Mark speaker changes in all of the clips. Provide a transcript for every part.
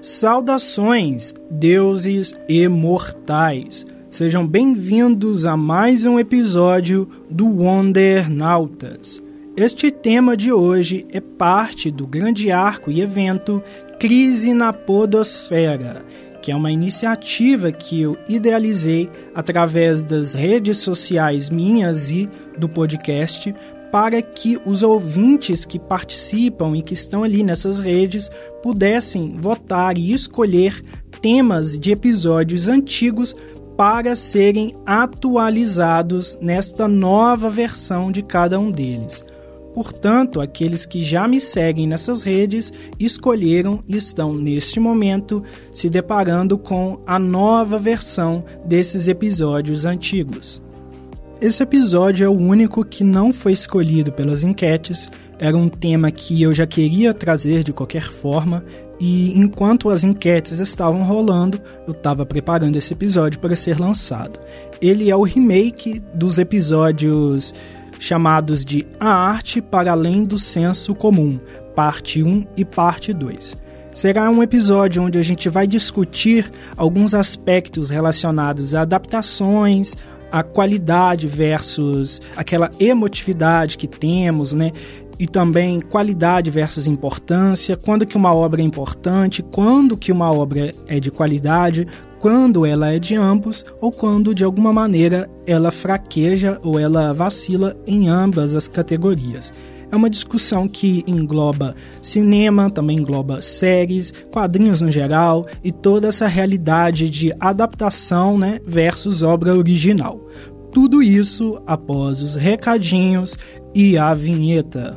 Speaker 1: Saudações, deuses imortais! Sejam bem-vindos a mais um episódio do Wonder Nautas. Este tema de hoje é parte do grande arco e evento Crise na Podosfera, que é uma iniciativa que eu idealizei através das redes sociais minhas e do podcast para que os ouvintes que participam e que estão ali nessas redes pudessem votar e escolher temas de episódios antigos para serem atualizados nesta nova versão de cada um deles. Portanto, aqueles que já me seguem nessas redes escolheram e estão neste momento se deparando com a nova versão desses episódios antigos. Esse episódio é o único que não foi escolhido pelas enquetes, era um tema que eu já queria trazer de qualquer forma, e enquanto as enquetes estavam rolando, eu estava preparando esse episódio para ser lançado. Ele é o remake dos episódios chamados de A Arte para Além do Senso Comum, parte 1 e parte 2. Será um episódio onde a gente vai discutir alguns aspectos relacionados a adaptações, a qualidade versus aquela emotividade que temos, né? E também qualidade versus importância, quando que uma obra é importante, quando que uma obra é de qualidade, quando ela é de ambos ou quando de alguma maneira ela fraqueja ou ela vacila em ambas as categorias. É uma discussão que engloba cinema, também engloba séries, quadrinhos no geral e toda essa realidade de adaptação né, versus obra original. Tudo isso após os recadinhos e a vinheta.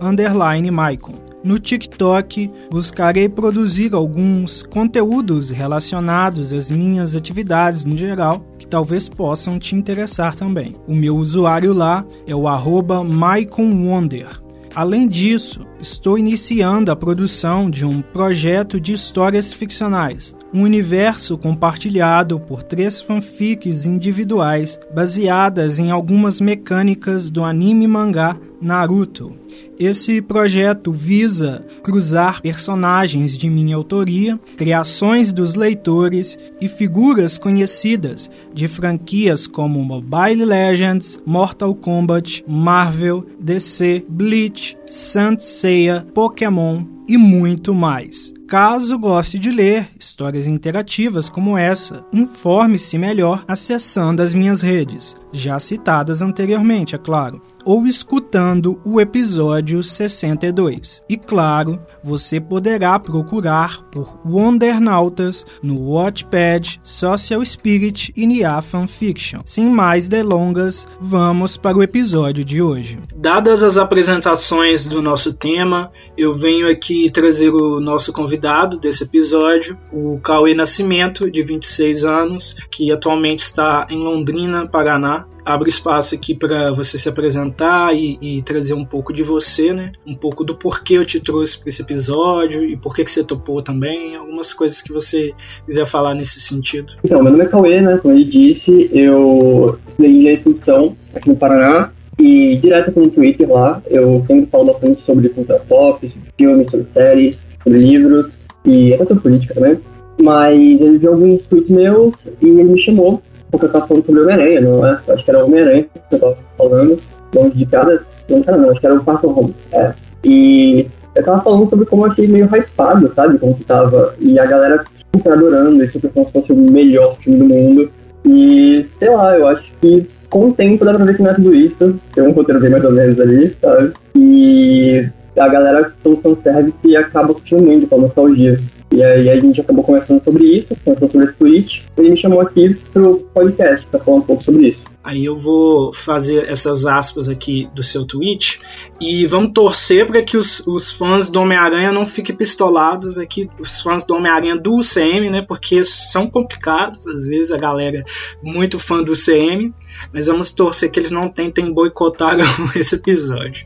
Speaker 1: Underline Maicon. No TikTok, buscarei produzir alguns conteúdos relacionados às minhas atividades no geral, que talvez possam te interessar também. O meu usuário lá é o arroba MaiconWonder. Além disso, estou iniciando a produção de um projeto de histórias ficcionais, um universo compartilhado por três fanfics individuais baseadas em algumas mecânicas do anime mangá Naruto. Esse projeto visa cruzar personagens de minha autoria, criações dos leitores e figuras conhecidas de franquias como Mobile Legends, Mortal Kombat, Marvel, DC, Bleach, Saint Seiya, Pokémon e muito mais. Caso goste de ler histórias interativas como essa, informe-se melhor acessando as minhas redes, já citadas anteriormente, é claro ou escutando o episódio 62. E claro, você poderá procurar por Wondernautas no Watchpad, Social Spirit e Nia Fanfiction. Sem mais delongas, vamos para o episódio de hoje. Dadas as apresentações do nosso tema, eu venho aqui trazer o nosso convidado desse episódio, o Cauê Nascimento, de 26 anos, que atualmente está em Londrina, Paraná abre espaço aqui para você se apresentar e, e, trazer um pouco de você, né? Um pouco do porquê eu te trouxe para esse episódio e por que você topou também, algumas coisas que você quiser falar nesse sentido.
Speaker 2: Então, meu nome é Cauê, né? Como ele disse, eu estudei em função aqui no Paraná e direto no Twitter lá, eu sempre falo bastante sobre cultura pop, sobre filmes, sobre séries, sobre livros e até sobre política também. Mas ele viu alguns tweets meus e ele me chamou porque eu tava falando sobre Homem-Aranha, não é? Acho que era Homem-Aranha que eu tava falando, longe de cada. Não era não, acho que era o Far Home. É. E eu tava falando sobre como eu achei meio hypado, sabe? Como que tava. E a galera super adorando, e super como se fosse o melhor filme do mundo. E, sei lá, eu acho que com o tempo dá pra ver que não é tudo isso. Tem um roteiro bem mais ou menos ali, sabe? E a galera são fanservice e acaba muito com a nostalgia. E aí a gente acabou conversando sobre isso, conversando sobre esse tweet, e ele me chamou aqui pro podcast para falar um pouco sobre isso.
Speaker 1: Aí eu vou fazer essas aspas aqui do seu tweet e vamos torcer para que os, os, fãs do Homem-Aranha não fiquem pistolados aqui, os fãs do Homem-Aranha do UCM, né? Porque são complicados, às vezes a galera muito fã do UCM, mas vamos torcer que eles não tentem boicotar esse episódio.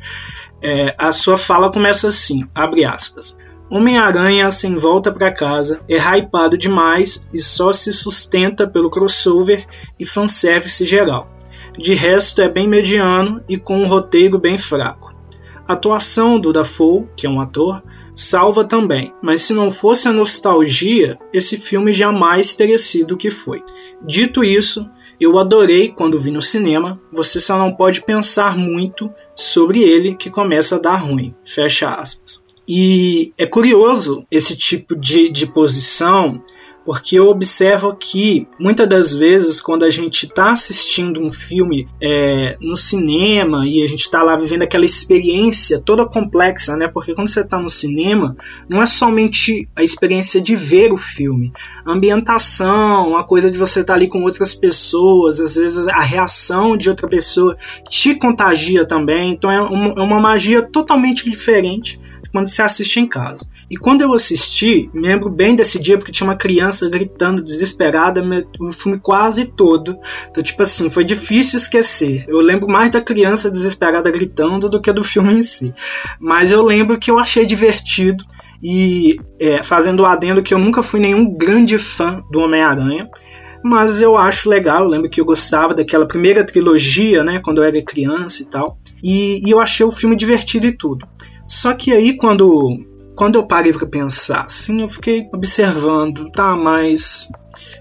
Speaker 1: É, a sua fala começa assim, abre aspas. Homem-Aranha sem volta para casa é hypado demais e só se sustenta pelo crossover e fanservice geral. De resto é bem mediano e com um roteiro bem fraco. A atuação do Dafoe, que é um ator, salva também, mas se não fosse a nostalgia, esse filme jamais teria sido o que foi. Dito isso, eu adorei quando vi no cinema, você só não pode pensar muito sobre ele que começa a dar ruim. Fecha aspas. E é curioso esse tipo de, de posição, porque eu observo que muitas das vezes quando a gente está assistindo um filme é, no cinema e a gente está lá vivendo aquela experiência toda complexa, né? Porque quando você está no cinema, não é somente a experiência de ver o filme, a ambientação, a coisa de você estar tá ali com outras pessoas, às vezes a reação de outra pessoa te contagia também, então é uma, é uma magia totalmente diferente quando você assiste em casa. E quando eu assisti, me lembro bem desse dia porque tinha uma criança gritando desesperada o filme quase todo. Então, tipo assim, foi difícil esquecer. Eu lembro mais da criança desesperada gritando do que do filme em si. Mas eu lembro que eu achei divertido. E é, fazendo o adendo que eu nunca fui nenhum grande fã do Homem-Aranha mas eu acho legal. Eu lembro que eu gostava daquela primeira trilogia, né, quando eu era criança e tal. E, e eu achei o filme divertido e tudo. Só que aí quando quando eu parei para pensar assim, eu fiquei observando, tá, mas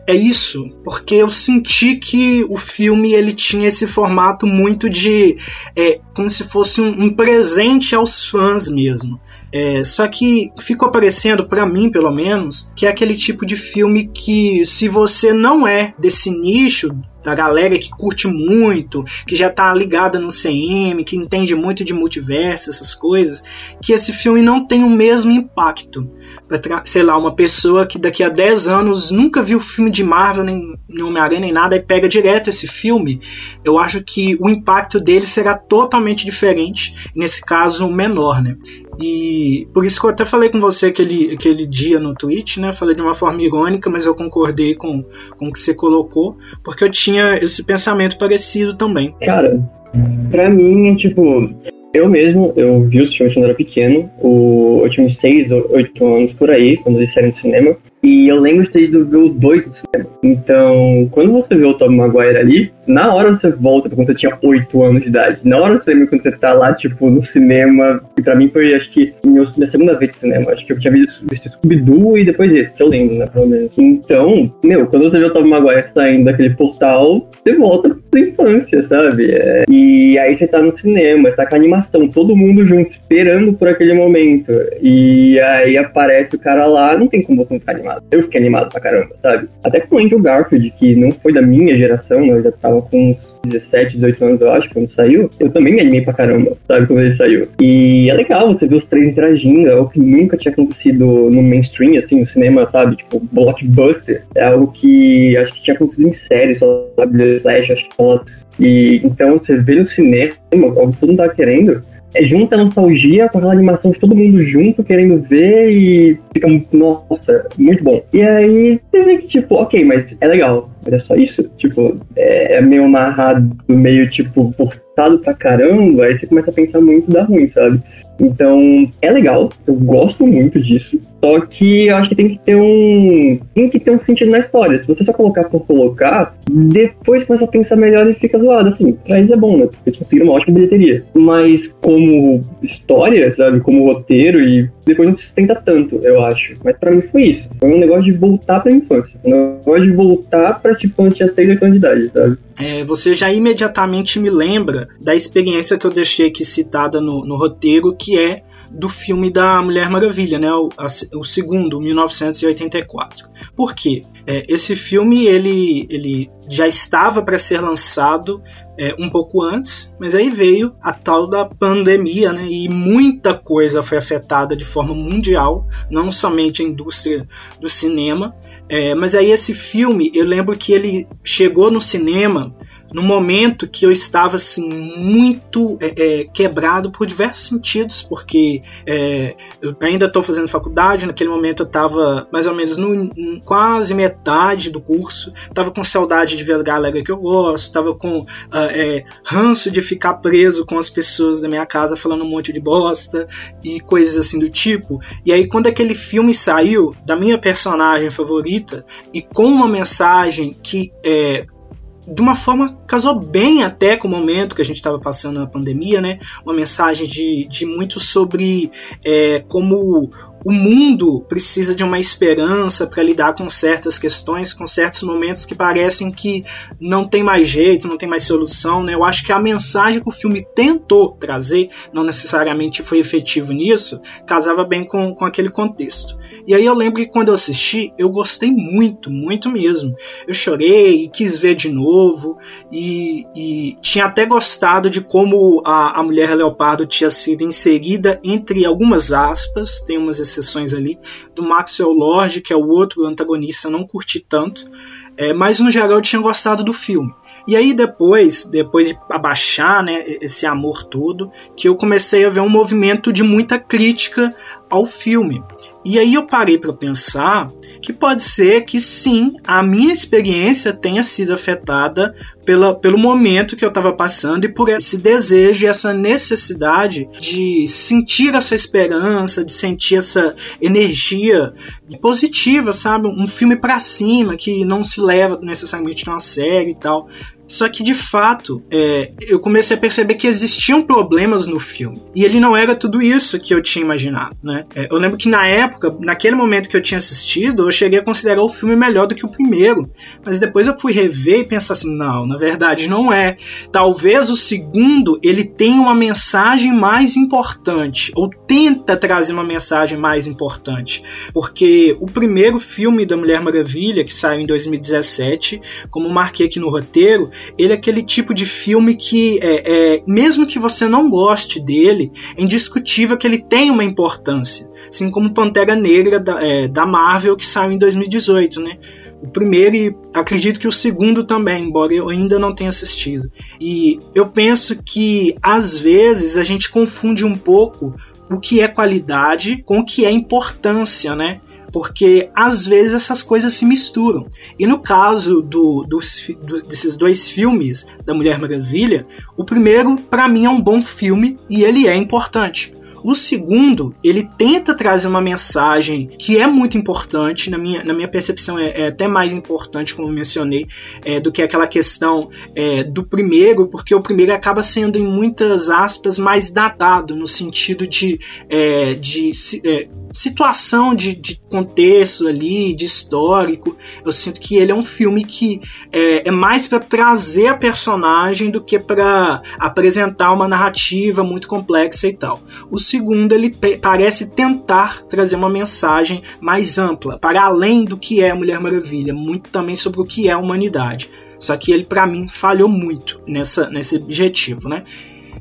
Speaker 1: é isso, porque eu senti que o filme ele tinha esse formato muito de é, como se fosse um, um presente aos fãs mesmo. É, só que ficou parecendo, para mim pelo menos, que é aquele tipo de filme que, se você não é desse nicho da galera que curte muito, que já tá ligada no CM, que entende muito de multiverso, essas coisas, que esse filme não tem o mesmo impacto sei lá, uma pessoa que daqui a 10 anos nunca viu filme de Marvel, nem, nem Homem-Aranha, nem nada, e pega direto esse filme, eu acho que o impacto dele será totalmente diferente, nesse caso, menor, né? E por isso que eu até falei com você aquele, aquele dia no Twitch, né? Falei de uma forma irônica, mas eu concordei com, com o que você colocou, porque eu tinha esse pensamento parecido também.
Speaker 2: Cara, pra mim, tipo, eu mesmo, eu vi os filmes quando era pequeno, o, eu tinha uns 6 ou 8 anos por aí, quando eles saíram do cinema. E eu lembro de ter ido ver os dois no cinema. Então, quando você vê o Tom Maguire ali, na hora você volta pra quando você tinha 8 anos de idade. Na hora você lembra quando você tá lá, tipo, no cinema. E pra mim foi, acho que, minha segunda vez no cinema. Acho que eu tinha visto, visto Scooby-Doo e depois esse, que eu lembro, né, pelo menos. Então, meu, quando você vê o Tom Maguire saindo daquele portal, você volta pra infância, sabe? É, e aí você tá no cinema, tá com a animação, todo mundo junto, esperando por aquele momento. E aí aparece o cara lá, não tem como você não ficar animado animado. Eu fiquei animado pra caramba, sabe? Até com o Andrew Garfield, que não foi da minha geração, eu já tava com uns 17, 18 anos, eu acho, quando saiu, eu também me animei pra caramba, sabe, quando ele saiu. E é legal você ver os três interagindo, é algo que nunca tinha acontecido no mainstream, assim, no cinema, sabe, tipo, blockbuster. É algo que acho que tinha acontecido em séries, sabe, Flash, acho que e então você vê no cinema, algo que todo mundo tá querendo, junta a nostalgia com aquela animação de todo mundo junto, querendo ver e fica, nossa, muito bom. E aí você vê que, tipo, ok, mas é legal, mas é só isso? Tipo, é, é meio amarrado, meio, tipo, forçado pra caramba, aí você começa a pensar muito da ruim, sabe? Então, é legal, eu gosto muito disso. Só que eu acho que tem que ter um. Tem que ter um sentido na história. Se você só colocar por colocar, depois começa a pensar melhor e fica zoado. Assim, pra eles é bom, né? Porque eles conseguiram uma ótima bilheteria. Mas como história, sabe? Como roteiro, e depois não se sustenta tanto, eu acho. Mas pra mim foi isso. Foi um negócio de voltar pra infância. Um negócio de voltar pra tipo quando tinha 6 anos de idade, sabe?
Speaker 1: É, você já imediatamente me lembra da experiência que eu deixei aqui citada no, no roteiro, que é do filme da Mulher Maravilha, né? O, a, o segundo, 1984. Por quê? É, esse filme ele, ele já estava para ser lançado é, um pouco antes, mas aí veio a tal da pandemia, né? E muita coisa foi afetada de forma mundial, não somente a indústria do cinema. É, mas aí esse filme, eu lembro que ele chegou no cinema no momento que eu estava assim muito é, é, quebrado por diversos sentidos, porque é, eu ainda estou fazendo faculdade, naquele momento eu estava mais ou menos no, no, quase metade do curso, estava com saudade de ver a galera que eu gosto, estava com uh, ranço de ficar preso com as pessoas da minha casa falando um monte de bosta e coisas assim do tipo. E aí quando aquele filme saiu da minha personagem favorita e com uma mensagem que é, de uma forma casou bem até com o momento que a gente estava passando na pandemia, né? Uma mensagem de, de muito sobre é, como o mundo precisa de uma esperança para lidar com certas questões, com certos momentos que parecem que não tem mais jeito, não tem mais solução. Né? Eu acho que a mensagem que o filme tentou trazer, não necessariamente foi efetivo nisso, casava bem com, com aquele contexto. E aí eu lembro que quando eu assisti, eu gostei muito, muito mesmo. Eu chorei e quis ver de novo, e, e tinha até gostado de como a, a Mulher Leopardo tinha sido inserida entre algumas aspas, tem umas exceções ali, do Maxwell Lord, que é o outro antagonista, não curti tanto, é, mas no geral eu tinha gostado do filme. E aí depois, depois de abaixar né, esse amor todo, que eu comecei a ver um movimento de muita crítica ao filme. E aí eu parei para pensar que pode ser que sim, a minha experiência tenha sido afetada pela, pelo momento que eu estava passando e por esse desejo e essa necessidade de sentir essa esperança, de sentir essa energia positiva, sabe? Um filme para cima que não se leva necessariamente a uma série e tal. Só que de fato, é, eu comecei a perceber que existiam problemas no filme. E ele não era tudo isso que eu tinha imaginado, né? É, eu lembro que na época, naquele momento que eu tinha assistido, eu cheguei a considerar o filme melhor do que o primeiro. Mas depois eu fui rever e pensar assim: não, na verdade não é. Talvez o segundo ele tenha uma mensagem mais importante, ou tenta trazer uma mensagem mais importante. Porque o primeiro filme da Mulher Maravilha, que saiu em 2017, como marquei aqui no roteiro, ele é aquele tipo de filme que, é, é, mesmo que você não goste dele, é indiscutível que ele tem uma importância. Assim como Pantera Negra da, é, da Marvel, que saiu em 2018, né? O primeiro e acredito que o segundo também, embora eu ainda não tenha assistido. E eu penso que às vezes a gente confunde um pouco o que é qualidade com o que é importância, né? Porque às vezes essas coisas se misturam. E no caso do, dos, do, desses dois filmes da Mulher Maravilha, o primeiro, para mim, é um bom filme e ele é importante. O segundo, ele tenta trazer uma mensagem que é muito importante, na minha, na minha percepção é, é até mais importante, como mencionei, é, do que aquela questão é, do primeiro, porque o primeiro acaba sendo, em muitas aspas, mais datado, no sentido de, é, de é, situação de, de, contexto ali, de histórico. Eu sinto que ele é um filme que é, é mais para trazer a personagem do que para apresentar uma narrativa muito complexa e tal. O segundo, ele parece tentar trazer uma mensagem mais ampla, para além do que é a Mulher Maravilha, muito também sobre o que é a humanidade. Só que ele, para mim, falhou muito nessa, nesse objetivo, né?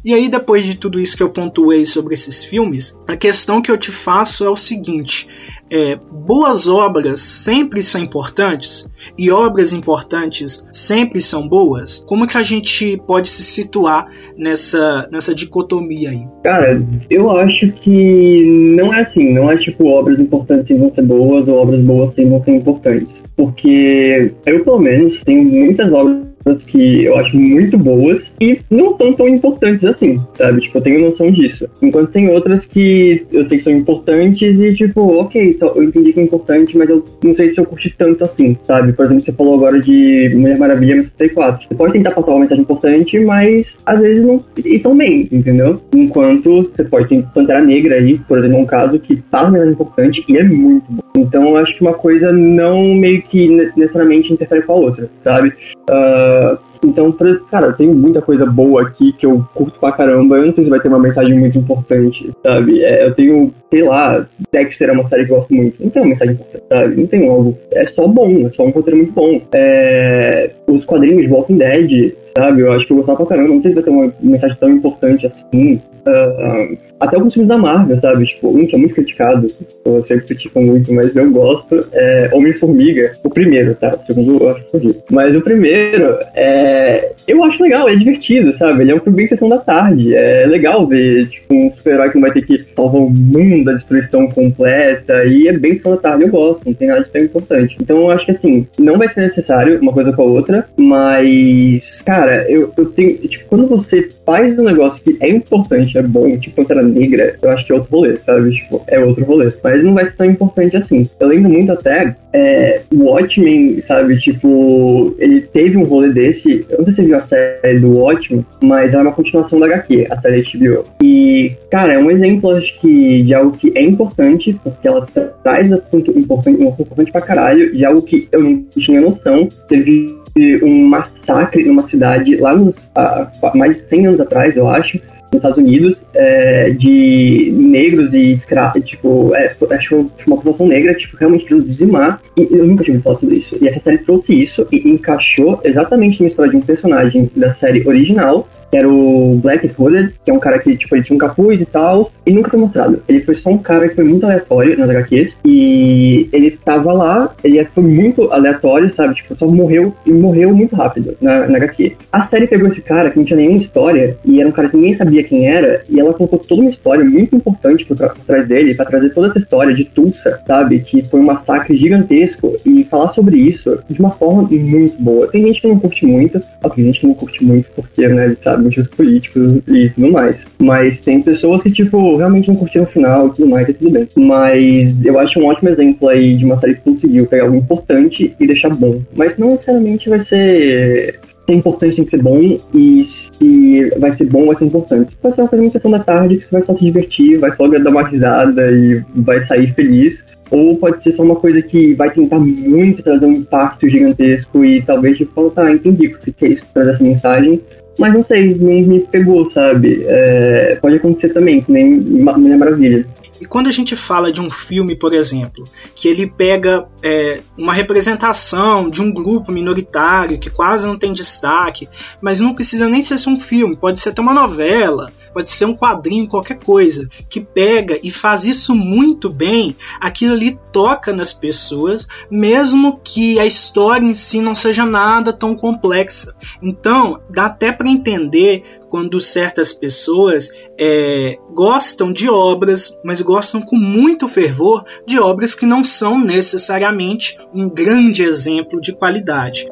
Speaker 1: E aí, depois de tudo isso que eu pontuei sobre esses filmes, a questão que eu te faço é o seguinte: é, boas obras sempre são importantes e obras importantes sempre são boas? Como que a gente pode se situar nessa, nessa dicotomia aí?
Speaker 2: Cara, eu acho que não é assim, não é tipo obras importantes vão ser boas ou obras boas vão ser importantes. Porque eu, pelo menos, tenho muitas obras que eu acho muito boas e não são tão importantes assim, sabe? Tipo, eu tenho noção disso. Enquanto tem outras que eu sei que são importantes e, tipo, ok, eu entendi que é importante, mas eu não sei se eu curti tanto assim, sabe? Por exemplo, você falou agora de Mulher Maravilha no 64. Você pode tentar passar uma mensagem importante, mas às vezes não. E também, entendeu? Enquanto você pode ter Pantera Negra aí, por exemplo, um caso que passa uma mensagem importante e é muito bom. Então eu acho que uma coisa não meio que necessariamente interfere com a outra, sabe? Uh, Uh, então, cara, tenho muita coisa boa aqui que eu curto pra caramba. Eu não sei se vai ter uma mensagem muito importante, sabe? É, eu tenho, sei lá, Dexter é uma série que eu gosto muito. Não tem uma mensagem importante, sabe? Não tem algo. É só bom, é só um roteiro muito bom. É, os quadrinhos Walking Dead, sabe? Eu acho que eu gostava pra caramba. Não sei se vai ter uma mensagem tão importante assim. Uh, até alguns filmes da Marvel, sabe? Tipo, um que é muito criticado, eu sempre critico muito, mas eu gosto, é Homem-Formiga. O primeiro, tá? O segundo eu acho que Mas o primeiro, é... eu acho legal, é divertido, sabe? Ele é um filme bem sessão da tarde. É legal ver, tipo, um super-herói que não vai ter que salvar o mundo da destruição completa, e é bem sessão da tarde, eu gosto, não tem nada de tão importante. Então eu acho que, assim, não vai ser necessário uma coisa com a outra, mas, cara, eu, eu tenho, tipo, quando você faz um negócio que é importante, é bom, tipo Pantera Negra, eu acho que é outro rolê, sabe? Tipo, é outro rolê. Mas não vai ser tão importante assim. Eu lembro muito até é, Watchmen, sabe? Tipo, ele teve um rolê desse. Eu não sei se você viu a série do Watchmen, mas é uma continuação da HQ, a série HBO. E, cara, é um exemplo, acho que, de algo que é importante, porque ela traz assunto importante, um assunto importante pra caralho, de algo que eu não tinha noção. Teve um massacre numa cidade lá nos, há mais de 100 anos atrás, eu acho, nos Estados Unidos, é, de negros e escravos, tipo, é, acho uma população negra, tipo, realmente queriam dizimar, e eu nunca tive falar sobre isso. E essa série trouxe isso e encaixou exatamente na história de um personagem da série original, que era o Black Hooded, que é um cara que, tipo, ele tinha um capuz e tal, e nunca foi mostrado. Ele foi só um cara que foi muito aleatório nas HQs, e ele tava lá, ele foi muito aleatório, sabe? Tipo, só morreu, e morreu muito rápido na, na HQ. A série pegou esse cara que não tinha nenhuma história, e era um cara que ninguém sabia quem era, e ela colocou toda uma história muito importante por, por trás dele, para trazer toda essa história de Tulsa, sabe? Que foi um massacre gigantesco, e falar sobre isso de uma forma muito boa. Tem gente que não curte muito, ó, tem gente que não curte muito porque, né, sabe? Motivos políticos e tudo mais. Mas tem pessoas que, tipo, realmente não curtiram o final e tudo mais, e tudo bem. Mas eu acho um ótimo exemplo aí de uma série que conseguiu pegar algo importante e deixar bom. Mas não necessariamente vai ser ser importante tem que ser bom e se vai ser bom vai ser importante. Pode ser uma coisa muito da tarde que você vai só se divertir, vai só dar uma risada e vai sair feliz. Ou pode ser só uma coisa que vai tentar muito trazer um impacto gigantesco e talvez tipo, falar, tá, entendi que você quer trazer essa mensagem, mas não sei, não me pegou, sabe? É, pode acontecer também, que nem Mulher Maravilha.
Speaker 1: E quando a gente fala de um filme, por exemplo, que ele pega é, uma representação de um grupo minoritário que quase não tem destaque, mas não precisa nem ser um filme, pode ser até uma novela, pode ser um quadrinho, qualquer coisa, que pega e faz isso muito bem, aquilo ali toca nas pessoas, mesmo que a história em si não seja nada tão complexa. Então, dá até para entender quando certas pessoas é, gostam de obras, mas gostam com muito fervor de obras que não são necessariamente um grande exemplo de qualidade.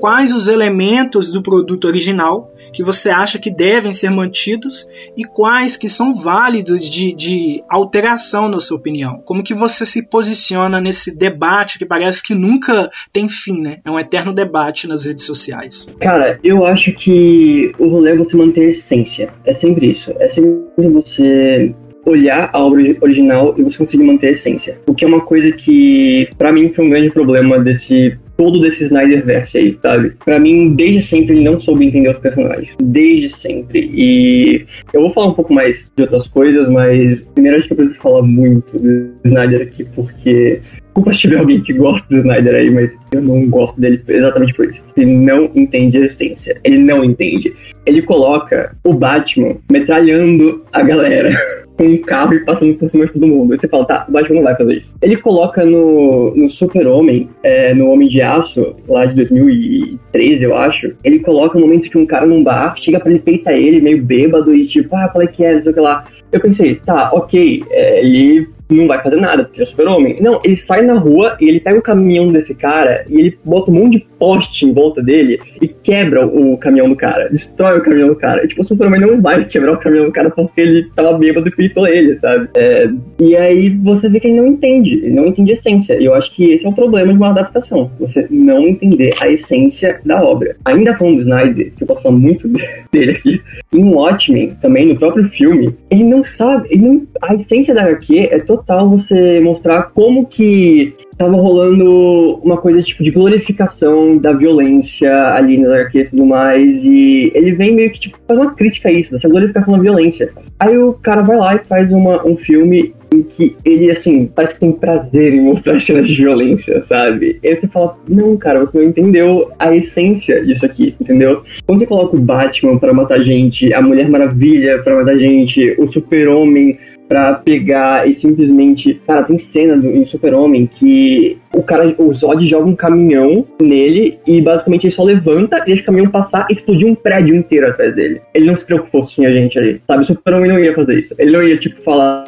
Speaker 1: Quais os elementos do produto original que você acha que devem ser mantidos e quais que são válidos de, de alteração na sua opinião. Como que você se posiciona nesse debate que parece que nunca tem fim, né? É um eterno debate nas redes sociais.
Speaker 2: Cara, eu acho que o rolê é você manter a essência. É sempre isso. É sempre você olhar a obra original e você conseguir manter a essência. O que é uma coisa que, para mim, foi um grande problema desse todo desse Snyderverse aí, sabe? Pra mim, desde sempre, ele não soube entender os personagens. Desde sempre. E eu vou falar um pouco mais de outras coisas, mas primeiro acho que eu preciso falar muito do Snyder aqui, porque Desculpa se tiver alguém que gosta do Snyder aí, mas eu não gosto dele exatamente por isso. Ele não entende a essência. Ele não entende. Ele coloca o Batman metralhando a galera com um carro e passando por cima de todo mundo. E você fala, tá, o Batman não vai fazer isso. Ele coloca no, no Super-Homem, é, no Homem de Aço, lá de 2013, eu acho, ele coloca um momento que um cara num bar chega pra ele, peita ele, meio bêbado, e tipo, ah, falei que é, não sei o que lá. Eu pensei, tá, ok, é, ele não vai fazer nada, porque é super-homem. Não, ele sai na rua e ele pega o caminhão desse cara e ele bota um monte de poste em volta dele e quebra o caminhão do cara, destrói o caminhão do cara. E, tipo, o super-homem não vai quebrar o caminhão do cara porque ele tava bêbado e peitou ele, sabe? É, e aí você vê que ele não entende, ele não entende a essência. E eu acho que esse é o problema de uma adaptação, você não entender a essência da obra. Ainda falando do Snyder, que eu posso falar muito dele aqui, em Watchmen, também no próprio filme, ele não sabe, ele não, a essência da HQ é totalmente total você mostrar como que tava rolando uma coisa tipo de glorificação da violência ali nas HQs e tudo mais, e ele vem meio que tipo, faz uma crítica a isso, dessa glorificação da violência. Aí o cara vai lá e faz uma, um filme em que ele, assim, parece que tem prazer em mostrar cenas de violência, sabe? E aí você fala, não, cara, você não entendeu a essência disso aqui, entendeu? Quando você coloca o Batman para matar gente, a Mulher Maravilha para matar gente, o Super-Homem pra pegar e simplesmente. Cara, tem cena do, em Super-Homem que o cara, o Zod joga um caminhão nele e basicamente ele só levanta, deixa o caminhão passar e explodir um prédio inteiro atrás dele. Ele não se preocupou se tinha gente ali, sabe? O Super-Homem não ia fazer isso. Ele não ia, tipo, falar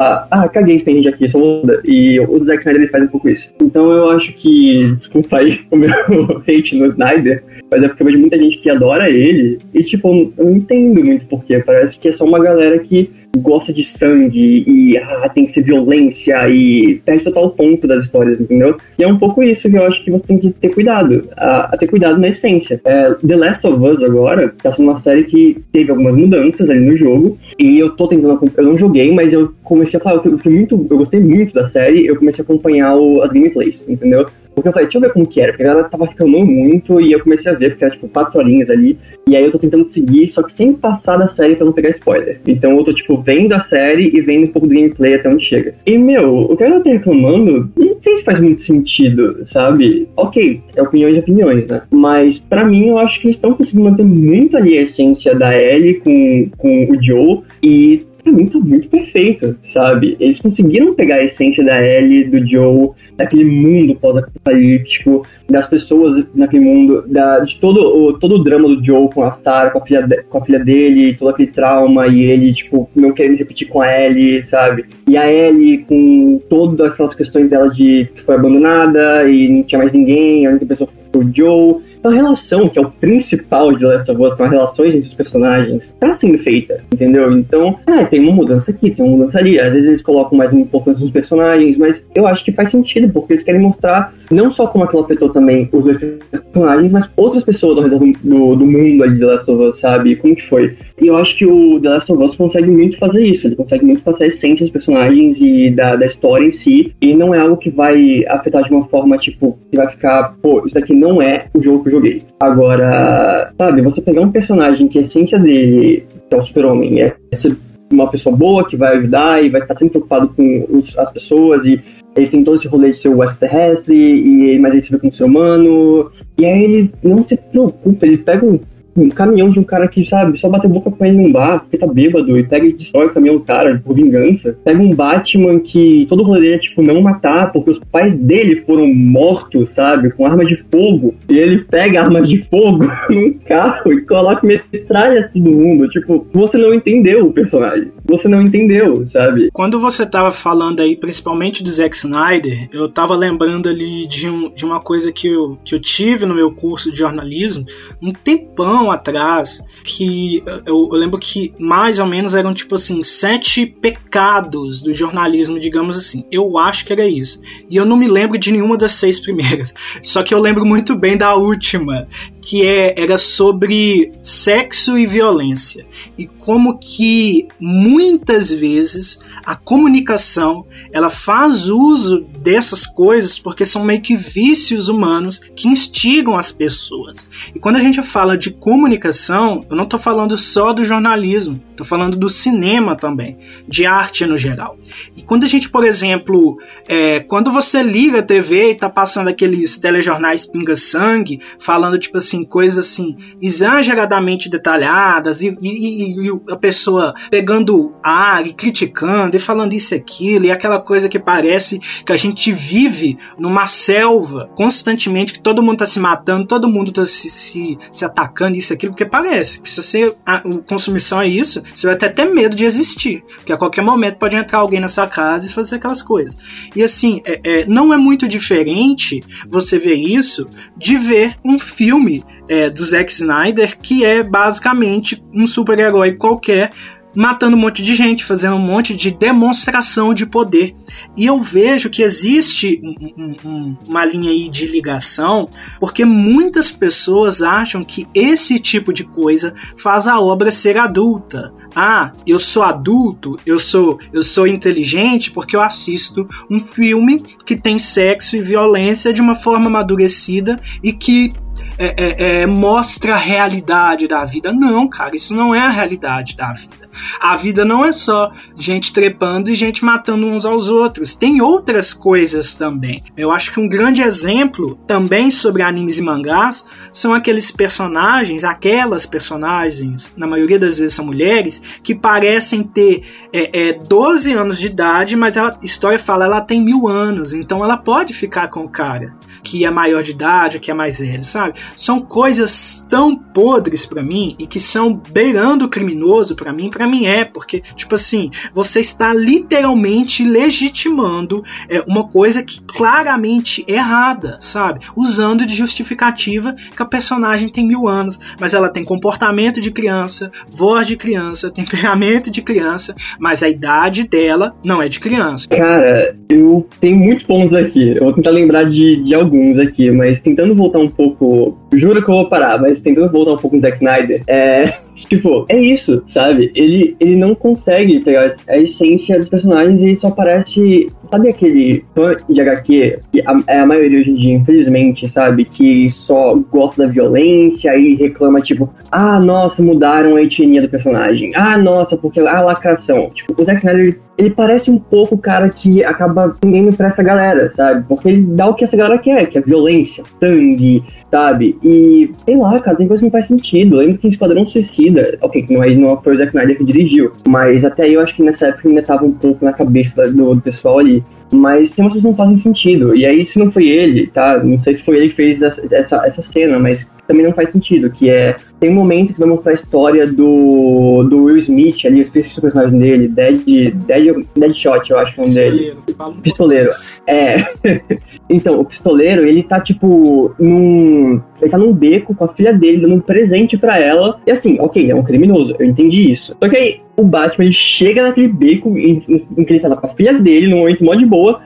Speaker 2: ah, ah, caguei se tem gente aqui, só muda. E o Zack Snyder ele faz um pouco isso. Então eu acho que, desculpa aí o meu hate no Snyder, mas é porque eu vejo muita gente que adora ele. E tipo, eu não entendo muito porquê. Parece que é só uma galera que gosta de sangue e ah, tem que ser violência e perde total ponto das histórias, entendeu? E é um pouco isso que eu acho que você tem que ter cuidado, a, a ter cuidado na essência. É, The Last of Us agora tá sendo uma série que teve algumas mudanças ali no jogo e eu tô tentando eu não joguei, mas eu comecei a falar, eu, fui muito, eu gostei muito da série, eu comecei a acompanhar o, as gameplays, entendeu? Porque eu falei, deixa eu ver como que era, porque a galera tava reclamando muito e eu comecei a ver, porque era tipo quatro horinhas ali. E aí eu tô tentando seguir, só que sem passar da série pra não pegar spoiler. Então eu tô, tipo, vendo a série e vendo um pouco do gameplay até onde chega. E, meu, o que ela tá reclamando, não sei se faz muito sentido, sabe? Ok, é opiniões e opiniões, né? Mas para mim eu acho que eles estão conseguindo manter muito ali a essência da Ellie com, com o Joe. E muito perfeito, sabe? Eles conseguiram pegar a essência da Ellie, do Joe, daquele mundo pós-apocalíptico, das pessoas naquele mundo, da, de todo o, todo o drama do Joe com a Sarah, com a, filha de, com a filha dele, todo aquele trauma, e ele, tipo, não querendo repetir com a Ellie, sabe? E a Ellie com todas aquelas questões dela de que foi abandonada e não tinha mais ninguém, a única pessoa foi o Joe. Então a relação, que é o principal de Last of Us, são as relações entre os personagens, tá sendo feita, entendeu? Então, ah, tem uma mudança aqui, tem uma mudança ali. Às vezes eles colocam mais importância nos personagens, mas eu acho que faz sentido, porque eles querem mostrar não só como aquilo afetou também os dois personagens, mas outras pessoas ao redor do, do mundo ali de The Last of Us, sabe? Como que foi? E eu acho que o The Last of Us consegue muito fazer isso, ele consegue muito passar a essência dos personagens e da, da história em si, e não é algo que vai afetar de uma forma, tipo, que vai ficar, pô, isso daqui não é o jogo que eu joguei. Agora, sabe, você pegar um personagem que a essência dele, que é o super-homem, é ser uma pessoa boa que vai ajudar e vai estar sempre preocupado com os, as pessoas e ele tem todo esse rolê de ser o extraterrestre, e, mas ele se vê como ser humano. E aí ele não se preocupa, ele pega um um caminhão de um cara que, sabe, só bateu boca com ele num bar, porque tá bêbado, e pega e destrói o caminhão do cara por vingança. Pega um Batman que todo o rolê é, tipo, não matar, porque os pais dele foram mortos, sabe, com arma de fogo. E ele pega arma de fogo num carro e coloca metralha todo mundo. Tipo, você não entendeu o personagem. Você não entendeu, sabe?
Speaker 1: Quando você tava falando aí, principalmente do Zack Snyder, eu tava lembrando ali de, um, de uma coisa que eu, que eu tive no meu curso de jornalismo um tempão atrás que eu, eu, lembro que mais ou menos eram tipo assim sete pecados do jornalismo, digamos assim. Eu acho que era isso. E eu não me lembro de nenhuma das seis primeiras. Só que eu lembro muito bem da última, que é, era sobre sexo e violência e como que muitas vezes a comunicação ela faz uso dessas coisas porque são meio que vícios humanos que instigam as pessoas. E quando a gente fala de comunicação, eu não estou falando só do jornalismo, estou falando do cinema também, de arte no geral. E quando a gente, por exemplo, é, quando você liga a TV e está passando aqueles telejornais pinga-sangue, falando tipo assim, coisas assim, exageradamente detalhadas, e, e, e a pessoa pegando ar e criticando falando isso e aquilo, e aquela coisa que parece que a gente vive numa selva constantemente, que todo mundo está se matando, todo mundo está se, se, se atacando, isso e aquilo, porque parece que se você. A, a consumição é isso, você vai ter até medo de existir. Porque a qualquer momento pode entrar alguém na sua casa e fazer aquelas coisas. E assim, é, é, não é muito diferente você ver isso de ver um filme é, do Zack Snyder que é basicamente um super-herói qualquer matando um monte de gente, fazendo um monte de demonstração de poder. E eu vejo que existe um, um, uma linha aí de ligação, porque muitas pessoas acham que esse tipo de coisa faz a obra ser adulta. Ah, eu sou adulto, eu sou eu sou inteligente porque eu assisto um filme que tem sexo e violência de uma forma amadurecida e que é, é, é, mostra a realidade da vida. Não, cara, isso não é a realidade da vida. A vida não é só gente trepando e gente matando uns aos outros. Tem outras coisas também. Eu acho que um grande exemplo também sobre animes e mangás são aqueles personagens, aquelas personagens, na maioria das vezes são mulheres, que parecem ter é, é, 12 anos de idade, mas a história fala ela tem mil anos, então ela pode ficar com o cara que é maior de idade, que é mais velho, sabe? São coisas tão podres para mim e que são beirando criminoso para mim, para mim é, porque tipo assim, você está literalmente legitimando é, uma coisa que claramente errada, sabe? Usando de justificativa que a personagem tem mil anos, mas ela tem comportamento de criança, voz de criança, temperamento de criança, mas a idade dela não é de criança.
Speaker 2: Cara, eu tenho muitos pontos aqui. Eu vou tentar lembrar de, de alguns aqui, mas tentando voltar um pouco. Juro que eu vou parar, mas tentando voltar um pouco no Zack Snyder, é. Tipo, é isso, sabe? Ele, ele não consegue pegar a essência dos personagens e só parece. Sabe aquele fã de HQ, que a, é a maioria hoje em dia, infelizmente, sabe? Que só gosta da violência e reclama, tipo, ah, nossa, mudaram a etnia do personagem. Ah, nossa, porque a lacração. Tipo, o Zack Snyder, ele parece um pouco o cara que acaba ninguém pra essa galera, sabe? Porque ele dá o que essa galera quer, que é violência, sangue, sabe? E, sei lá, cara, tem coisa que não faz sentido. Lembra que Esquadrão Suicida, ok, não, é, não foi o Zack Snyder que dirigiu, mas até aí eu acho que nessa época ainda tava um pouco na cabeça do, do pessoal ali. Mas tem coisas que não fazem sentido. E aí, se não foi ele, tá? Não sei se foi ele que fez essa, essa cena, mas também não faz sentido, que é tem um momento que vai mostrar a história do, do Will Smith ali, eu esqueci o personagem dele, Dead, Dead, Deadshot, eu acho que é o nome dele. Pistoleiro. É. então, o pistoleiro, ele tá tipo num. Ele tá num beco com a filha dele, dando um presente para ela. E assim, ok, é um criminoso, eu entendi isso. Só que aí o Batman ele chega naquele beco em, em, em que ele tá com a filha dele, num momento mó de boa,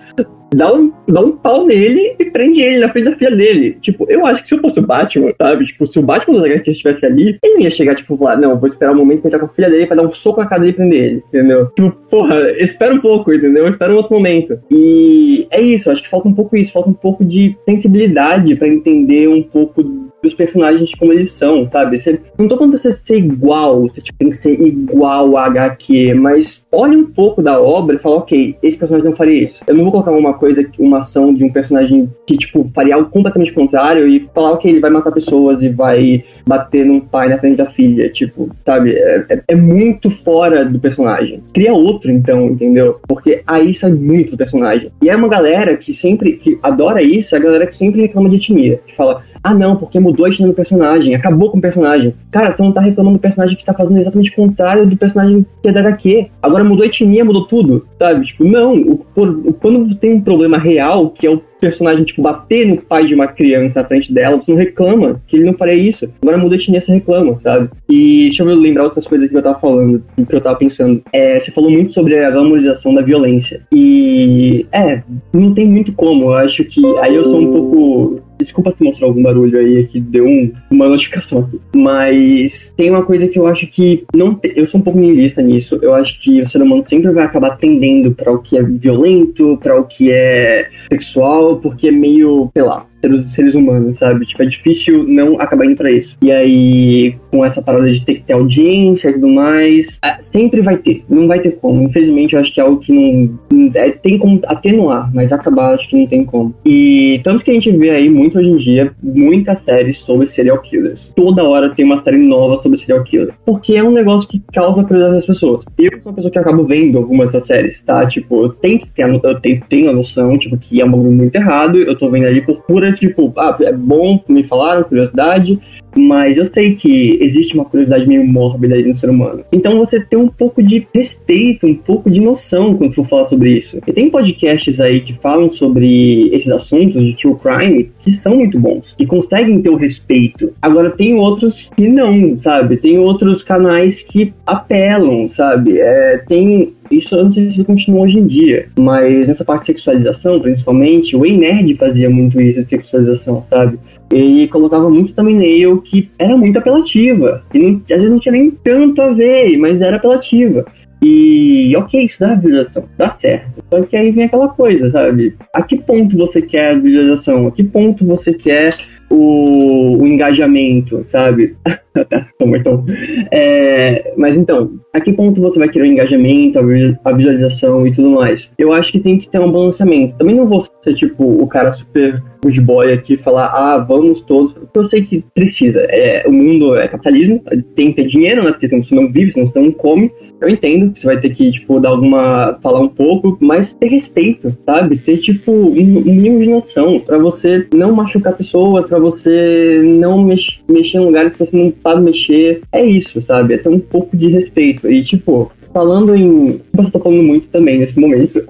Speaker 2: dá um, dá um pau nele e prende ele na frente da filha dele. Tipo, eu acho que se eu fosse o Batman, sabe? Tipo, se o Batman dos HQs estivesse ali, ele não ia chegar, tipo, falar, não, vou esperar o um momento que ele tá com a filha dele pra dar um soco na cara dele e prender ele, entendeu? Tipo, porra, espera um pouco, entendeu? Espera um outro momento. E é isso, acho que falta um pouco isso, falta um pouco de sensibilidade para entender um pouco dos personagens como eles são, sabe? Você, não tô falando pra você ser igual, você tipo, tem que ser igual a HQ, mas olhe um pouco da obra e fala, ok, esse personagem não faria isso. Eu não vou colocar uma coisa, uma ação de um personagem que, tipo, faria algo completamente contrário e falar, ok, ele vai matar pessoas e vai bater num pai na frente da filha, tipo, sabe? É, é, é muito fora do personagem. Cria outro, então, entendeu? Porque aí sai muito do personagem. E é uma galera que sempre, que adora isso, é a galera que sempre reclama de etnia, que fala, ah, não, porque mudou a etnia do personagem, acabou com o personagem. Cara, tu não tá reclamando do personagem que tá fazendo exatamente o contrário do personagem que é da HQ. Agora mudou a etnia, mudou tudo, sabe? Tipo, não, o, o, quando tem um problema real, que é o personagem, tipo, bater no pai de uma criança na frente dela, você não reclama que ele não faria isso. Agora muda a etnia, você reclama, sabe? E deixa eu lembrar outras coisas que eu tava falando, que eu tava pensando. É, você falou muito sobre a valorização da violência. E, é, não tem muito como. Eu acho que aí eu sou um pouco Desculpa se mostrar algum barulho aí que deu um, uma notificação aqui. Mas tem uma coisa que eu acho que não eu sou um pouco niilista nisso. Eu acho que o ser humano sempre vai acabar tendendo para o que é violento, para o que é sexual, porque é meio, sei lá, seres, seres humanos, sabe? Tipo, é difícil não acabar indo pra isso. E aí, com essa parada de ter que ter audiência e tudo mais, é, sempre vai ter. Não vai ter como. Infelizmente, eu acho que é algo que não. É, tem como atenuar, mas acabar acho que não tem como. E tanto que a gente vê aí muito hoje em dia, muitas séries sobre serial killers. Toda hora tem uma série nova sobre serial killer. Porque é um negócio que causa curiosidade das pessoas. Eu sou uma pessoa que acabo vendo algumas dessas séries, tá? Tipo, eu tenho eu tenho, tenho a noção, tipo, que é um bagulho muito errado, eu tô vendo ali por pura tipo, ah, é bom, me falaram, curiosidade, mas eu sei que existe uma curiosidade meio mórbida no ser humano. Então você tem um pouco de respeito, um pouco de noção quando for falar sobre isso. E tem podcasts aí que falam sobre esses assuntos de true crime que são muito bons, que conseguem ter o respeito. Agora tem outros que não, sabe? Tem outros canais que apelam, sabe? É, tem isso eu não sei se continua hoje em dia, mas nessa parte de sexualização, principalmente, o Ei Nerd fazia muito isso de sexualização, sabe? E colocava muito thumbnail que era muito apelativa. E não, às vezes não tinha nem tanto a ver, mas era apelativa. E ok, isso dá visualização, dá certo. Só que aí vem aquela coisa, sabe? A que ponto você quer a visualização? A que ponto você quer o, o engajamento, sabe? então, é, mas então, a que ponto você vai querer o engajamento, a visualização e tudo mais? Eu acho que tem que ter um balanceamento. Também não vou ser, tipo, o cara super good boy aqui falar, ah, vamos todos. Porque eu sei que precisa. É, o mundo é capitalismo, tem que ter dinheiro, né? Porque você não vive, senão você não come. Eu entendo que você vai ter que, tipo, dar alguma. falar um pouco, mas ter respeito, sabe? Ter, tipo, um, mínimo de noção pra você não machucar pessoas, pra você não mex, mexer em lugares que você não sabe mexer. É isso, sabe? É ter um pouco de respeito. E, tipo, falando em. Eu tô falando muito também nesse momento.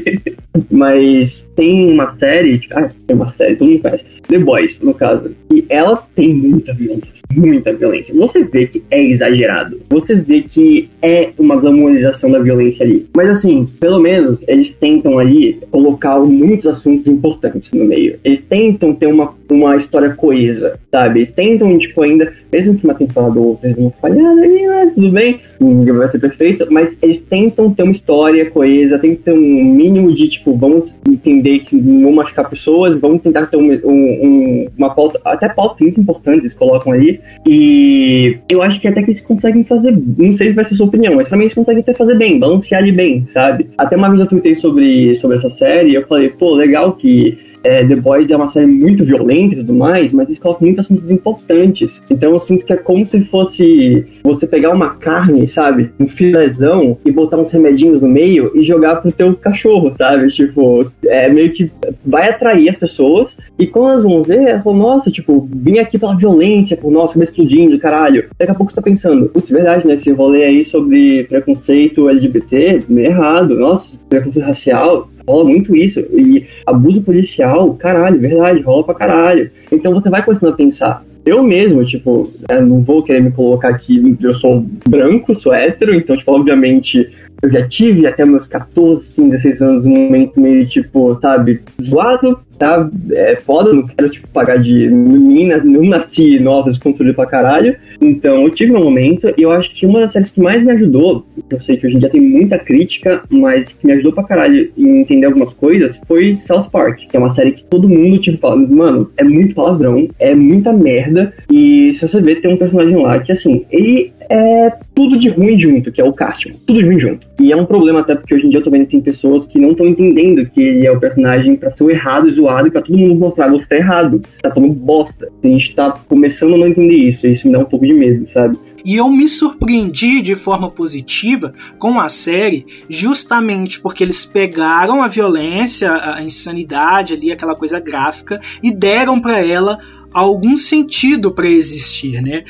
Speaker 2: Mas tem uma série. Ah, tem uma série, todo mundo conhece. The Boys, no caso. E ela tem muita violência. Muita violência. Você vê que é exagerado. Você vê que é uma glamorização da violência ali. Mas assim, pelo menos eles tentam ali colocar muitos assuntos importantes no meio. Eles tentam ter uma, uma história coesa, sabe? Eles tentam, tipo, ainda, mesmo que uma temporada ou outra, falhar ali, né? Tudo bem, ninguém vai ser perfeito, mas eles tentam ter uma história coesa, que ter um mínimo de, tipo, vamos entender que não vão machucar pessoas, vamos tentar ter um, um, uma pauta, até pautas muito importantes eles colocam ali, e eu acho que até que eles conseguem fazer, não sei se vai ser sua opinião, mas também eles conseguem até fazer bem, balancear ali bem, sabe? Até uma vez eu tuitei sobre, sobre essa série, eu falei, pô, legal que é, The Boys é uma série muito violenta e tudo mais, mas eles colocam muitos assuntos importantes. Então eu sinto que é como se fosse você pegar uma carne, sabe? Um filézão e botar uns remedinhos no meio e jogar pro teu cachorro, sabe? Tipo, é meio que vai atrair as pessoas e quando elas vão ver, elas falam, nossa, tipo, vim aqui pela violência, por nossa, me explodindo, caralho. Daqui a pouco você tá pensando, putz, verdade, né? Esse rolê aí sobre preconceito LGBT, meio errado, nossa, preconceito racial, rola muito isso. E abuso policial, caralho, verdade, rola pra caralho. Então você vai começando a pensar. Eu mesmo, tipo, né, não vou querer me colocar aqui, eu sou branco, sou hétero, então, tipo, obviamente, eu já tive até meus 14, 15, 16 anos um momento meio, tipo, sabe, zoado, tá é foda, não quero, tipo, pagar de menina, não nasci nova, desconstruído pra caralho. Então, eu tive meu momento, e eu acho que uma das séries que mais me ajudou, eu sei que hoje em dia tem muita crítica, mas que me ajudou pra caralho em entender algumas coisas, foi South Park, que é uma série que todo mundo, tipo, fala, mano, é muito palavrão, é muita merda, e se você ver, tem um personagem lá que, assim, ele é tudo de ruim junto, que é o Cartman. Tudo de ruim junto. E é um problema até porque hoje em dia eu tô vendo que tem pessoas que não estão entendendo que ele é o personagem pra ser o errado e zoado e pra todo mundo mostrar você tá errado. Você tá tomando bosta. A gente tá começando a não entender isso. E isso me dá um pouco de medo, sabe?
Speaker 1: E eu me surpreendi de forma positiva com a série, justamente porque eles pegaram a violência, a insanidade ali, aquela coisa gráfica, e deram para ela algum sentido para existir, né?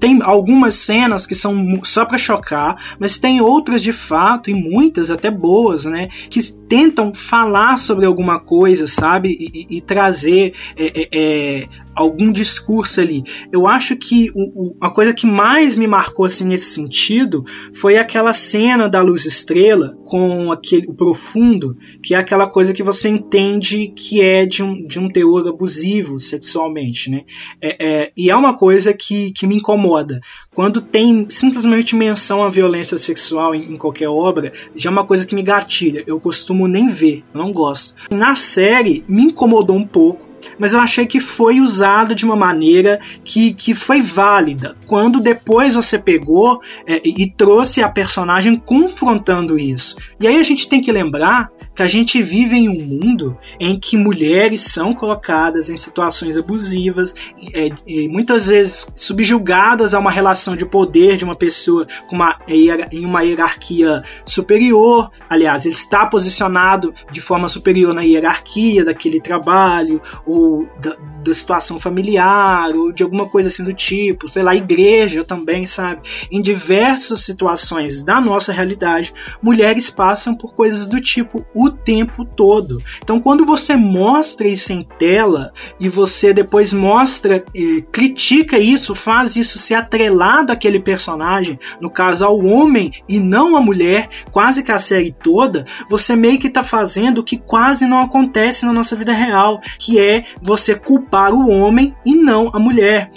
Speaker 1: Tem algumas cenas que são só para chocar, mas tem outras de fato, e muitas até boas, né? Que tentam falar sobre alguma coisa, sabe? E, e, e trazer é, é, é algum discurso ali. Eu acho que o, o, a coisa que mais me marcou assim nesse sentido foi aquela cena da luz estrela com aquele o profundo, que é aquela coisa que você entende que é de um, de um teor abusivo sexualmente, né? É, é, e é uma coisa que, que me incomoda. Quando tem simplesmente menção à violência sexual em, em qualquer obra, já é uma coisa que me gatilha. Eu costumo nem ver, eu não gosto. Na série me incomodou um pouco mas eu achei que foi usado de uma maneira que, que foi válida. Quando depois você pegou é, e trouxe a personagem confrontando isso. E aí a gente tem que lembrar que a gente vive em um mundo em que mulheres são colocadas em situações abusivas, é, muitas vezes subjugadas a uma relação de poder de uma pessoa com uma, em uma hierarquia superior. Aliás, ele está posicionado de forma superior na hierarquia daquele trabalho, ou ou da, da situação familiar, ou de alguma coisa assim do tipo, sei lá, igreja também, sabe? Em diversas situações da nossa realidade, mulheres passam por coisas do tipo o tempo todo. Então, quando você mostra isso em tela e você depois mostra, e critica isso, faz isso ser atrelado àquele personagem, no caso ao homem e não à mulher, quase que a série toda, você meio que está fazendo o que quase não acontece na nossa vida real, que é você culpar o homem e não a mulher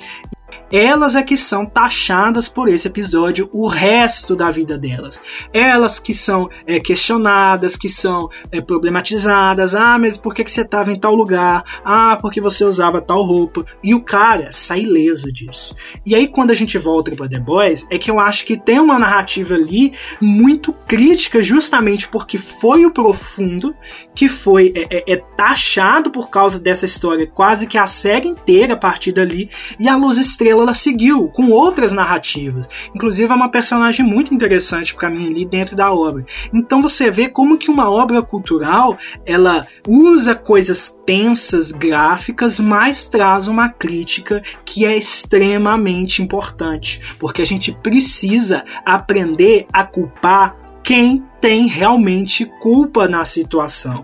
Speaker 1: elas é que são taxadas por esse episódio o resto da vida delas. Elas que são é, questionadas, que são é, problematizadas. Ah, mas por que, que você estava em tal lugar? Ah, porque você usava tal roupa. E o cara sai ileso disso. E aí, quando a gente volta para The Boys, é que eu acho que tem uma narrativa ali muito crítica, justamente porque foi o profundo que foi é, é, é taxado por causa dessa história, quase que a série inteira a partir dali. E a luz estrela ela seguiu com outras narrativas. Inclusive é uma personagem muito interessante para mim ali dentro da obra. Então você vê como que uma obra cultural ela usa coisas tensas, gráficas, mas traz uma crítica que é extremamente importante, porque a gente precisa aprender a culpar quem tem realmente culpa na situação.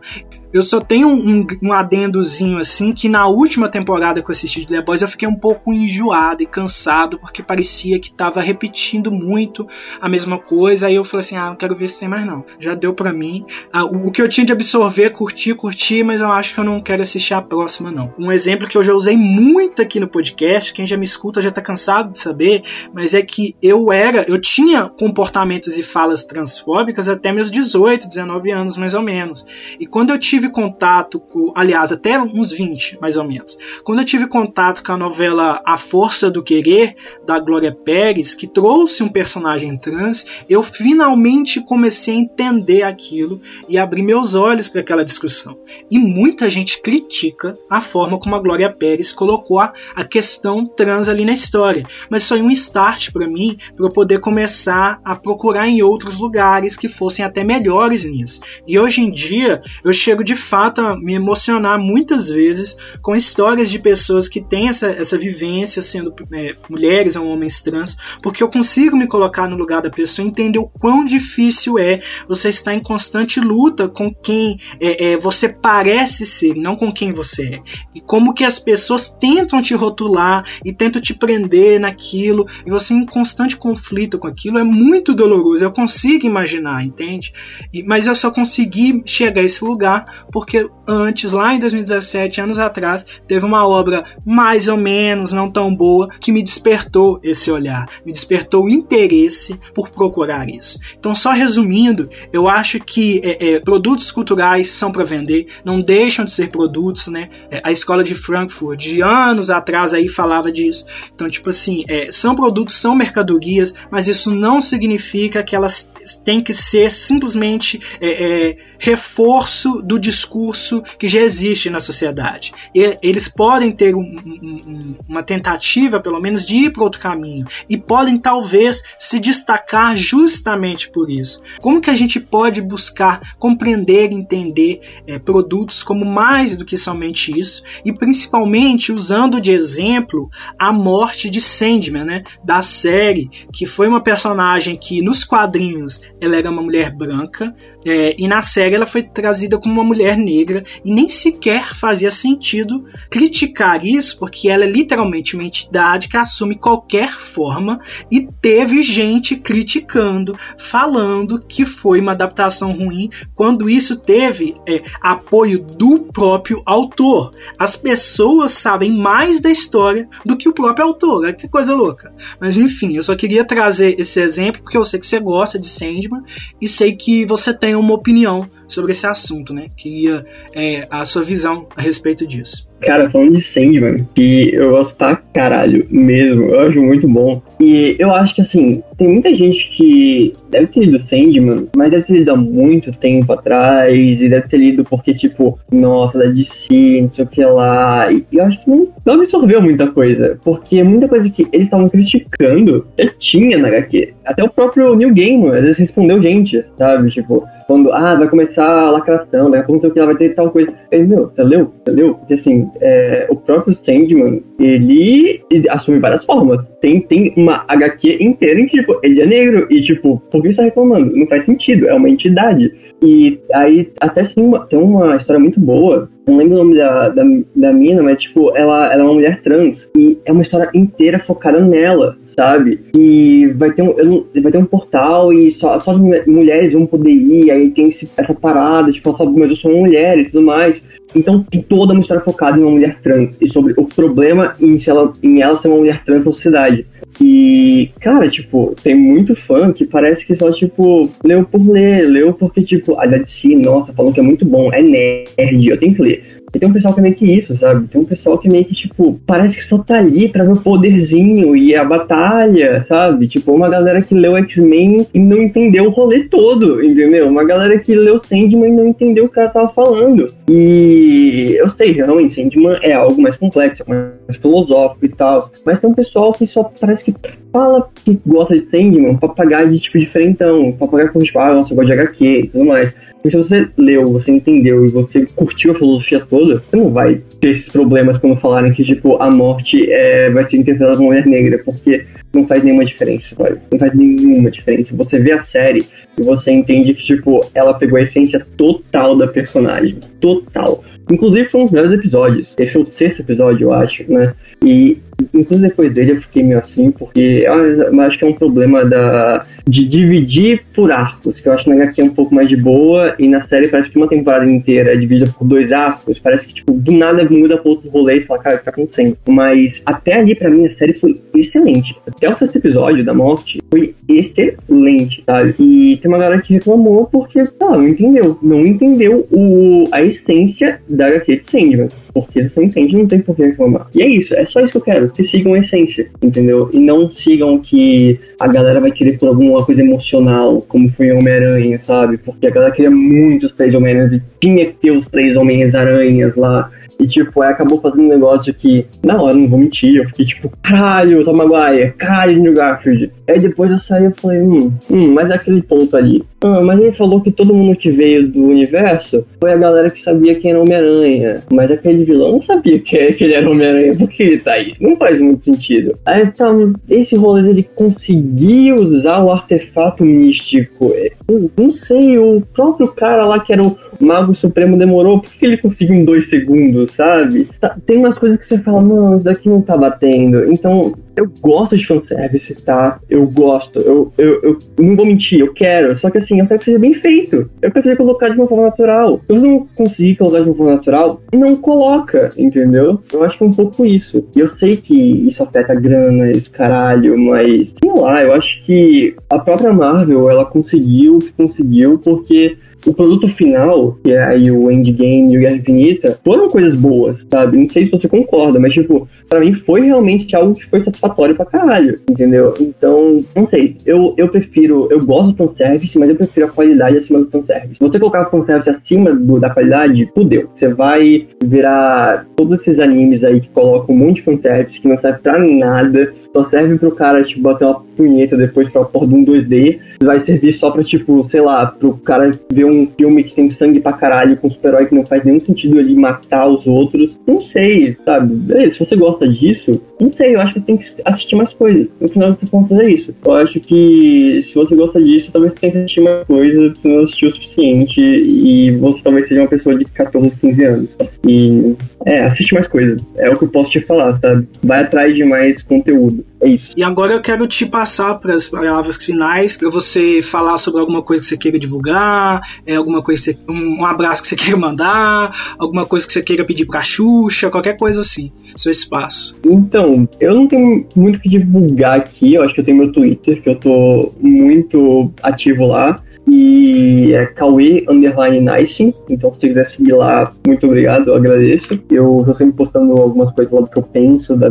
Speaker 1: Eu só tenho um, um, adendozinho assim que na última temporada que eu assisti de The Boys eu fiquei um pouco enjoado e cansado porque parecia que tava repetindo muito a mesma coisa. Aí eu falei assim: ah, não quero ver isso sem mais não. Já deu para mim. Ah, o, o, que eu tinha de absorver, curtir, curtir, mas eu acho que eu não quero assistir a próxima não. Um exemplo que eu já usei muito aqui no podcast, quem já me escuta já tá cansado de saber, mas é que eu era, eu tinha comportamentos e falas transfóbicas até meus 18, 19 anos mais ou menos. E quando eu tive tive contato com, aliás, até uns 20, mais ou menos. Quando eu tive contato com a novela A Força do Querer, da Glória Pérez, que trouxe um personagem trans, eu finalmente comecei a entender aquilo e abrir meus olhos para aquela discussão. E muita gente critica a forma como a Glória Pérez colocou a, a questão trans ali na história, mas foi um start para mim para eu poder começar a procurar em outros lugares que fossem até melhores nisso. E hoje em dia eu chego de fato a me emocionar muitas vezes com histórias de pessoas que têm essa, essa vivência sendo é, mulheres ou homens trans, porque eu consigo me colocar no lugar da pessoa e entender o quão difícil é você estar em constante luta com quem é, é, você parece ser não com quem você é. E como que as pessoas tentam te rotular e tentam te prender naquilo e você em constante conflito com aquilo é muito doloroso. Eu consigo imaginar, entende? E, mas eu só consegui chegar a esse lugar porque antes, lá em 2017, anos atrás, teve uma obra mais ou menos não tão boa que me despertou esse olhar, me despertou o interesse por procurar isso. Então, só resumindo, eu acho que é, é, produtos culturais são para vender, não deixam de ser produtos, né? É, a escola de Frankfurt, de anos atrás, aí falava disso. Então, tipo assim, é, são produtos, são mercadorias, mas isso não significa que elas têm que ser simplesmente é, é, reforço do discurso que já existe na sociedade. E eles podem ter um, um, uma tentativa, pelo menos, de ir para outro caminho e podem talvez se destacar justamente por isso. Como que a gente pode buscar compreender, entender é, produtos como mais do que somente isso e principalmente usando de exemplo a morte de Sandman, né, da série, que foi uma personagem que nos quadrinhos ela era uma mulher branca, é, e na série ela foi trazida como uma mulher negra e nem sequer fazia sentido criticar isso, porque ela é literalmente uma entidade que assume qualquer forma e teve gente criticando, falando que foi uma adaptação ruim, quando isso teve é, apoio do próprio autor. As pessoas sabem mais da história do que o próprio autor. Que coisa louca. Mas enfim, eu só queria trazer esse exemplo porque eu sei que você gosta de Sandman e sei que você tem uma opinião sobre esse assunto, né? Queria é, a sua visão a respeito disso.
Speaker 2: Cara, falando de Sandman, que eu gosto pra caralho mesmo, eu acho muito bom. E eu acho que assim, tem muita gente que deve ter lido Sandman, mas deve ter lido há muito tempo atrás, e deve ter lido porque, tipo, nossa, da DC, não sei o que lá. E eu acho que não, não absorveu muita coisa, porque muita coisa que eles estavam criticando já tinha na HQ. Até o próprio Neil Gaiman às vezes respondeu gente, sabe? Tipo, Falando, ah, vai começar a lacração, daqui a pouco não sei o que, ela vai ter tal coisa. Ele, meu, você leu? Você leu? Porque assim, é, o próprio Sandman, ele, ele, assume várias formas. Tem, tem uma HQ inteira em que, tipo, ele é negro e, tipo, por que você tá reclamando? Não faz sentido, é uma entidade. E aí, até uma, tem uma história muito boa. Não lembro o nome da, da, da mina, mas, tipo, ela, ela é uma mulher trans. E é uma história inteira focada nela sabe? E vai ter um, vai ter um portal e só, só as mulheres vão poder ir, aí tem esse, essa parada, tipo, ela fala, mas eu sou uma mulher e tudo mais. Então tem toda uma história focada em uma mulher trans e sobre o problema em, ela, em ela ser uma mulher trans na sociedade. E, cara, tipo, tem muito fã que parece que só, tipo, leu por ler, leu porque, tipo, a DC, nossa, falam que é muito bom, é nerd, eu tenho que ler. E tem um pessoal que é meio que isso, sabe? Tem um pessoal que meio que, tipo, parece que só tá ali pra ver o poderzinho e a batalha, sabe? Tipo, uma galera que leu X-Men e não entendeu o rolê todo, entendeu? Uma galera que leu Sandman e não entendeu o que ela tava falando. E eu sei, realmente, Sandman é algo mais complexo, mais filosófico e tal. Mas tem um pessoal que só parece que fala que gosta de Sandman pra pagar de tipo diferentão, pra pagar com tipo, ah, nossa, eu gosto de HQ e tudo mais. E se você leu, você entendeu e você curtiu a filosofia toda, você não vai ter esses problemas quando falarem que, tipo, a morte é, vai ser interpretada como mulher negra, porque não faz nenhuma diferença, sabe? Não faz nenhuma diferença. Você vê a série e você entende que, tipo, ela pegou a essência total da personagem. Total. Inclusive foi um dos melhores episódios. Esse foi o sexto episódio, eu acho, né? E inclusive depois dele eu fiquei meio assim, porque eu acho que é um problema da, de dividir por arcos, que eu acho que na HQ é um pouco mais de boa, e na série parece que uma temporada inteira é dividida por dois arcos, parece que tipo, do nada muda pra outro rolê e fala, cara, o que tá acontecendo? Mas até ali, pra mim, a série foi excelente. Até o sexto episódio da morte foi excelente, sabe? E tem uma galera que reclamou porque, tá, não entendeu. Não entendeu o, a essência da HQ de Sandman. Porque você entende, não tem por que reclamar. E é isso, é só isso que eu quero. Que sigam a essência, entendeu? E não sigam que a galera vai querer por alguma coisa emocional, como foi Homem-Aranha, sabe? Porque a galera queria muito os três Homem-Aranhas e tinha que ter os três Homens-Aranhas lá. E, tipo, aí acabou fazendo um negócio que, na hora, não vou mentir, eu fiquei tipo, caralho, Tom Maguire, caralho, New Garfield. Aí depois eu saí e falei, hum, hum, mas é aquele ponto ali. Ah, mas ele falou que todo mundo que veio do universo foi a galera que sabia quem era Homem-Aranha. Mas aquele vilão não sabia que, ele era Homem-Aranha, por que ele tá aí? Não faz muito sentido. Aí, então, esse rolê dele conseguir usar o artefato místico. Eu não sei, o próprio cara lá que era o Mago Supremo demorou, por que ele conseguiu em dois segundos, sabe? Tá, tem umas coisas que você fala, não, isso daqui não tá batendo. Então, eu gosto de fanservice, tá? Eu gosto. Eu, eu, eu não vou mentir, eu quero. Só que assim, eu quero que seja bem feito. Eu quero que seja colocado de uma forma natural. Você não conseguir colocar de uma forma natural, não coloca, entendeu? Eu acho que é um pouco isso. E eu sei que isso afeta a grana, esse caralho, mas sei lá, eu acho que a própria Marvel, ela conseguiu o que conseguiu porque o produto final, que é aí o Endgame e o Guerra Infinita, foram coisas boas, sabe? Não sei se você concorda, mas, tipo, pra mim foi realmente algo que foi satisfatório pra caralho, entendeu? Então, não sei. Eu, eu prefiro, eu gosto do fanservice, mas eu prefiro a qualidade acima do fanservice. Se você colocar o fanservice acima do, da qualidade, fudeu. Você vai virar todos esses animes aí que colocam um monte de fanservice que não serve pra nada só serve pro cara, tipo, bater uma punheta depois pra porra de um 2D. Vai servir só pra, tipo, sei lá, pro cara ver um filme que tem sangue pra caralho com um super-herói que não faz nenhum sentido ele matar os outros. Não sei, sabe? Beleza, se você gosta disso, não sei, eu acho que tem que assistir mais coisas. No final você pode fazer isso. Eu acho que se você gosta disso, talvez você tenha que assistir mais coisas, se não assistir o suficiente e você talvez seja uma pessoa de 14, 15 anos. E é, assiste mais coisas. É o que eu posso te falar, sabe? Vai atrás de mais conteúdo. É isso.
Speaker 1: E agora eu quero te passar para as palavras finais, para você falar sobre alguma coisa que você queira divulgar, é, alguma coisa você, um, um, abraço que você queira mandar, alguma coisa que você queira pedir pra Xuxa, qualquer coisa assim. Seu espaço.
Speaker 2: Então, eu não tenho muito o que divulgar aqui. Eu acho que eu tenho meu Twitter, que eu tô muito ativo lá. E é Cauê Underline Nice. Então, se você quiser seguir lá, muito obrigado, eu agradeço. Eu tô sempre postando algumas coisas lá do que eu penso, da,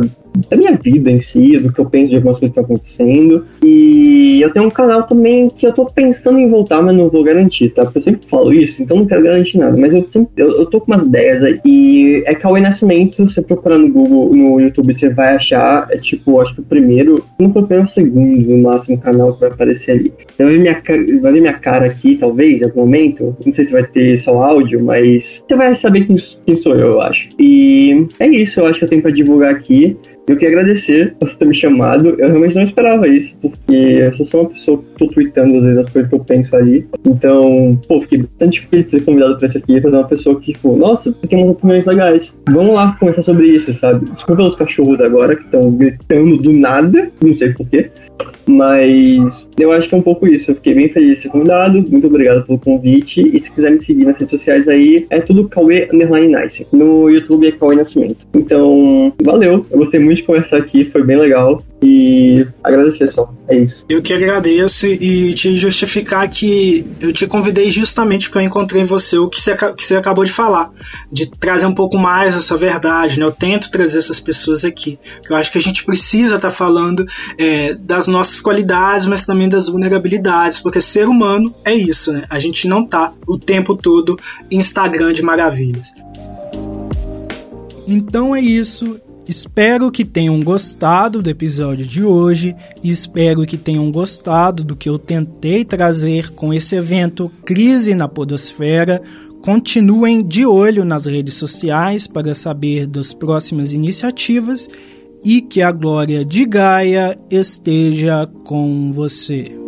Speaker 2: da minha vida em si, do que eu penso de algumas coisas que estão acontecendo. E eu tenho um canal também que eu tô pensando em voltar, mas não vou garantir, tá? Porque eu sempre falo isso, então não quero garantir nada. Mas eu sempre eu, eu tô com umas ideias aí. E é Cauê Nascimento, você procurar no Google, no YouTube, você vai achar, é tipo, acho que o primeiro, não foi o primeiro, segundo, no máximo, canal que vai aparecer ali. Você vai ver minha, vai ver minha cara aqui, talvez, em algum momento. Não sei se vai ter só áudio, mas você vai saber quem, quem sou eu, eu acho. E é isso, eu acho que eu tenho pra divulgar aqui. Eu queria agradecer por ter me chamado. Eu realmente não esperava isso, porque eu sou só uma pessoa que tô tweetando às vezes as coisas que eu penso ali. Então, pô, fiquei bastante feliz de ser convidado pra isso aqui, fazer uma pessoa que, tipo, nossa, tem umas opiniões legais. Vamos lá conversar sobre isso, sabe? Desculpa os cachorros agora que estão gritando do nada, não sei porquê. Mas eu acho que é um pouco isso. Eu fiquei bem feliz de ser convidado. Muito obrigado pelo convite. E se quiser me seguir nas redes sociais aí, é tudo Cauê Underline Nice. No YouTube é Cauê Nascimento. Então, valeu. Eu gostei muito de conversar aqui, foi bem legal. E agradecer só. É isso.
Speaker 1: Eu que agradeço e te justificar que eu te convidei justamente porque eu encontrei em você o que você, que você acabou de falar, de trazer um pouco mais essa verdade, né? Eu tento trazer essas pessoas aqui, que eu acho que a gente precisa estar tá falando é, das nossas qualidades, mas também das vulnerabilidades, porque ser humano é isso, né? A gente não tá o tempo todo Instagram de maravilhas. Então é isso. Espero que tenham gostado do episódio de hoje e espero que tenham gostado do que eu tentei trazer com esse evento Crise na Podosfera. Continuem de olho nas redes sociais para saber das próximas iniciativas e que a glória de Gaia esteja com você.